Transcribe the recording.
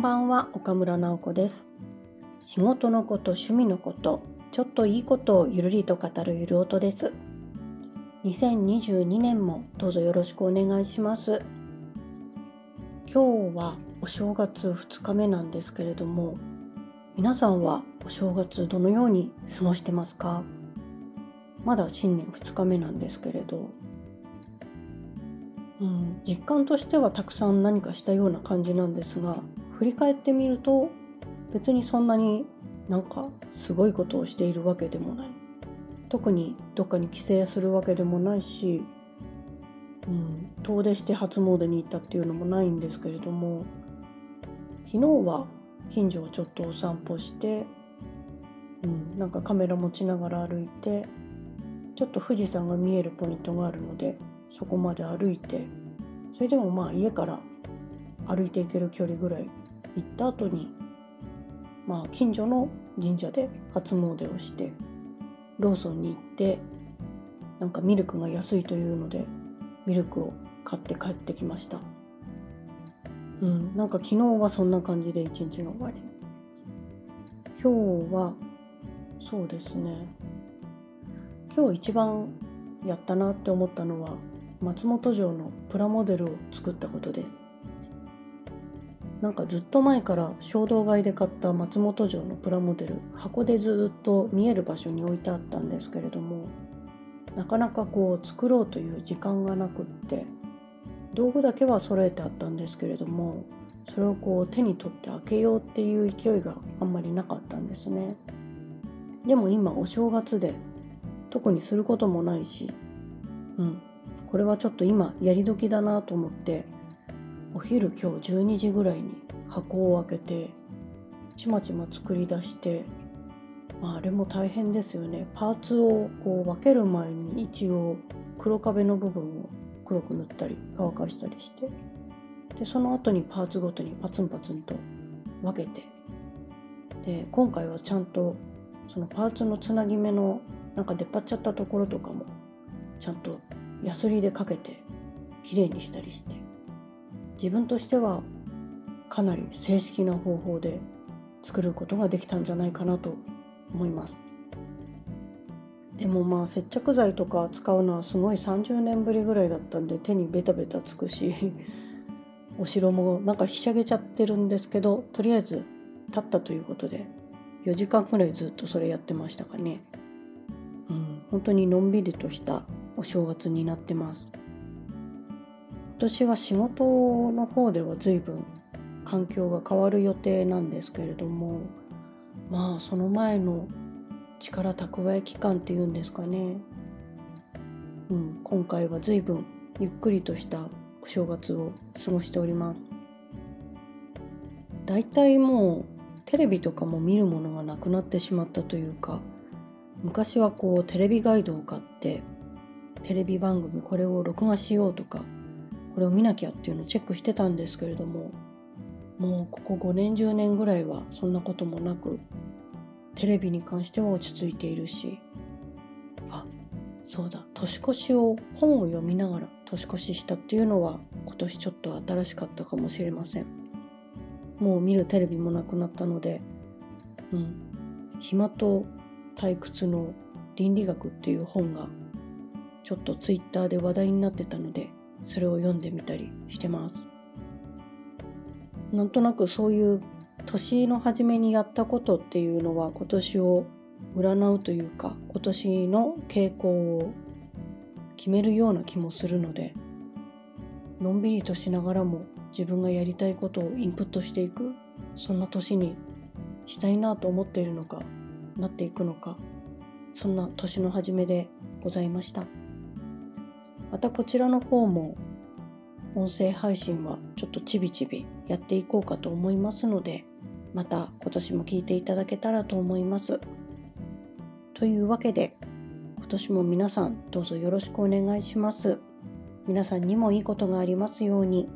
んばんは岡村直子です。仕事のこと趣味のことちょっといいことをゆるりと語るゆる音です。2022年もどうぞよろしくお願いします。今日はお正月2日目なんですけれども皆さんはお正月どのように過ごしてますか？まだ新年2日目なんですけれど。うん、実感としてはたくさん何かしたような感じなんですが振り返ってみると別にそんなになんかすごいことをしているわけでもない。特にどっかに帰省するわけでもないし、うん、遠出して初詣に行ったっていうのもないんですけれども昨日は近所をちょっとお散歩して、うん、なんかカメラ持ちながら歩いてちょっと富士山が見えるポイントがあるのでそこまで歩いてそれでもまあ家から歩いていける距離ぐらい行った後にまあ近所の神社で初詣をしてローソンに行ってなんかミルクが安いというのでミルクを買って帰ってきました。うんなんか昨日はそんな感じで一日の終わり。今日はそうですね。今日一番やったなって思ったのは松本城のプラモデルを作ったことです。なんかずっと前から衝動買いで買った松本城のプラモデル箱でずっと見える場所に置いてあったんですけれどもなかなかこう作ろうという時間がなくって道具だけは揃えてあったんですけれどもそれをこう手に取って開けようっていう勢いがあんまりなかったんですね。でも今お正月で特にすることもないしうんこれはちょっと今やり時だなと思ってお昼今日12時ぐらいに箱を開けてちまちま作り出して、まあ、あれも大変ですよね。パーツをこう分ける前に一応黒壁の部分を黒く塗ったり乾かしたりしてでその後にパーツごとにパツンパツンと分けてで今回はちゃんとそのパーツのつなぎ目のなんか出っ張っちゃったところとかもちゃんとヤスリでかけてきれいにしたりして。自分としてはかなり正式な方法で作ることができたんじゃないかなと思います。でもまあ接着剤とか使うのはすごい30年ぶりぐらいだったんで手にベタベタつくし お城もなんかひしゃげちゃってるんですけどとりあえず立ったということで4時間くらいずっとそれやってましたかね。うん本当にのんびりとしたお正月になってます。今年は仕事の方では随分環境が変わる予定なんですけれどもまあその前の力蓄え期間っていうんですかね、うん、今回は随分ゆっくりとしたお正月を過ごしております。だいたいもうテレビとかも見るものがなくなってしまったというか昔はこうテレビガイドを買ってテレビ番組これを録画しようとかこれを見なきゃっていうのをチェックしてたんですけれどももうここ5年10年ぐらいはそんなこともなくテレビに関しては落ち着いているしあそうだ年越しを本を読みながら年越ししたっていうのは今年ちょっと新しかったかもしれません。もう見るテレビもなくなったのでうん。暇と退屈の倫理学っていう本がちょっとツイッターで話題になってたのでそれを読んでみたりしてますなんとなくそういう年の初めにやったことっていうのは今年を占うというか今年の傾向を決めるような気もするのでのんびりとしながらも自分がやりたいことをインプットしていくそんな年にしたいなと思っているのかなっていくのかそんな年の初めでございました。またこちらの方も音声配信はちょっとちびちびやっていこうかと思いますのでまた今年も聞いていただけたらと思います。というわけで今年も皆さんどうぞよろしくお願いします。皆さんにもいいことがありますように。